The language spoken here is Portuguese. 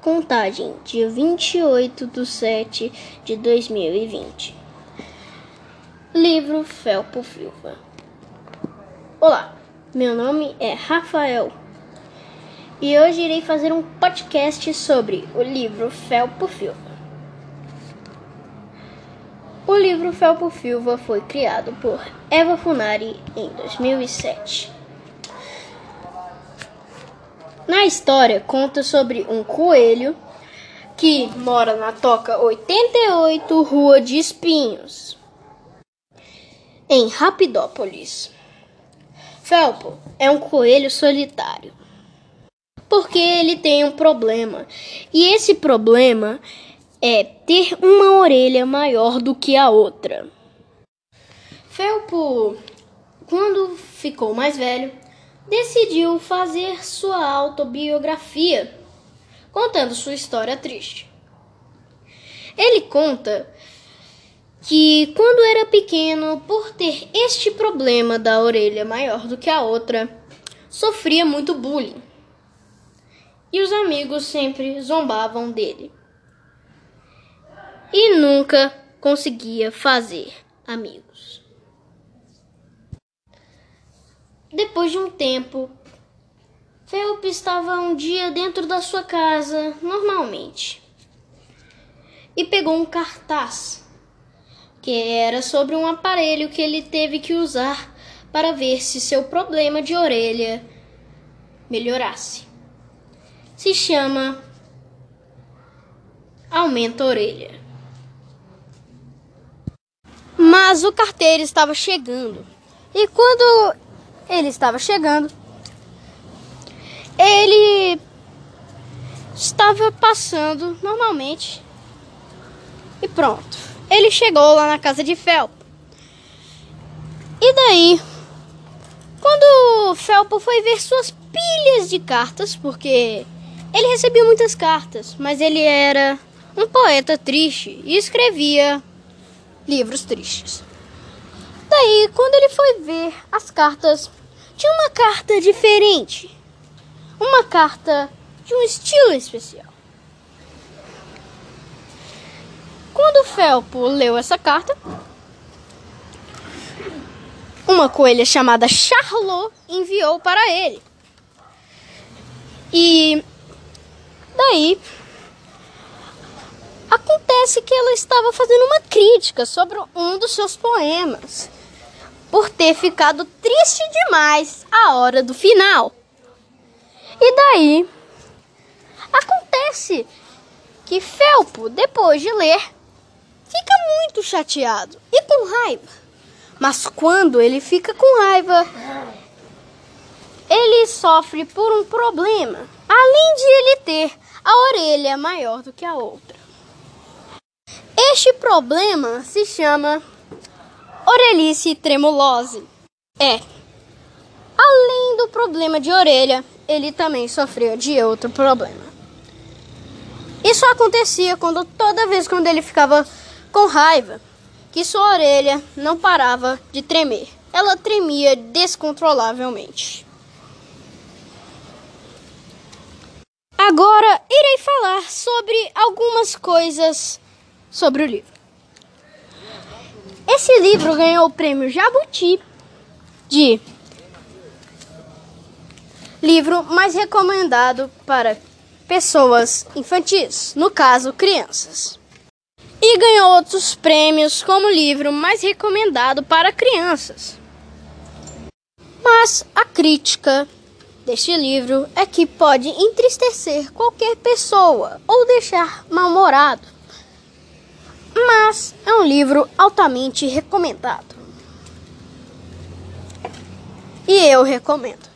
Contagem, dia 28 de 7 de 2020. Livro Felpo Silva. Olá, meu nome é Rafael e hoje irei fazer um podcast sobre o livro Felpo Silva. O livro Felpo Silva foi criado por Eva Funari em 2007. Na história, conta sobre um coelho que mora na toca 88, Rua de Espinhos, em Rapidópolis. Felpo é um coelho solitário porque ele tem um problema, e esse problema é ter uma orelha maior do que a outra. Felpo, quando ficou mais velho, decidiu fazer sua autobiografia, contando sua história triste. Ele conta que quando era pequeno, por ter este problema da orelha maior do que a outra, sofria muito bullying. E os amigos sempre zombavam dele. E nunca conseguia fazer amigos. Depois de um tempo, Felpe estava um dia dentro da sua casa, normalmente, e pegou um cartaz que era sobre um aparelho que ele teve que usar para ver se seu problema de orelha melhorasse. Se chama Aumenta a Orelha. Mas o carteiro estava chegando. E quando ele estava chegando. Ele estava passando normalmente. E pronto. Ele chegou lá na casa de Felpo. E daí, quando Felpo foi ver suas pilhas de cartas, porque ele recebia muitas cartas, mas ele era um poeta triste e escrevia livros tristes. Daí, quando ele foi ver as cartas tinha uma carta diferente. Uma carta de um estilo especial. Quando o Felpo leu essa carta, uma coelha chamada Charlot enviou para ele. E daí acontece que ela estava fazendo uma crítica sobre um dos seus poemas por ter ficado triste demais a hora do final. E daí acontece que Felpo, depois de ler, fica muito chateado e com raiva. Mas quando ele fica com raiva, ele sofre por um problema, além de ele ter a orelha maior do que a outra. Este problema se chama orelhice tremulose. É. Além do problema de orelha, ele também sofreu de outro problema. Isso acontecia quando toda vez quando ele ficava com raiva, que sua orelha não parava de tremer. Ela tremia descontrolavelmente. Agora irei falar sobre algumas coisas sobre o livro. Esse livro ganhou o prêmio Jabuti de livro mais recomendado para pessoas infantis, no caso, crianças. E ganhou outros prêmios como livro mais recomendado para crianças. Mas a crítica deste livro é que pode entristecer qualquer pessoa ou deixar mal-humorado mas é um livro altamente recomendado. E eu recomendo.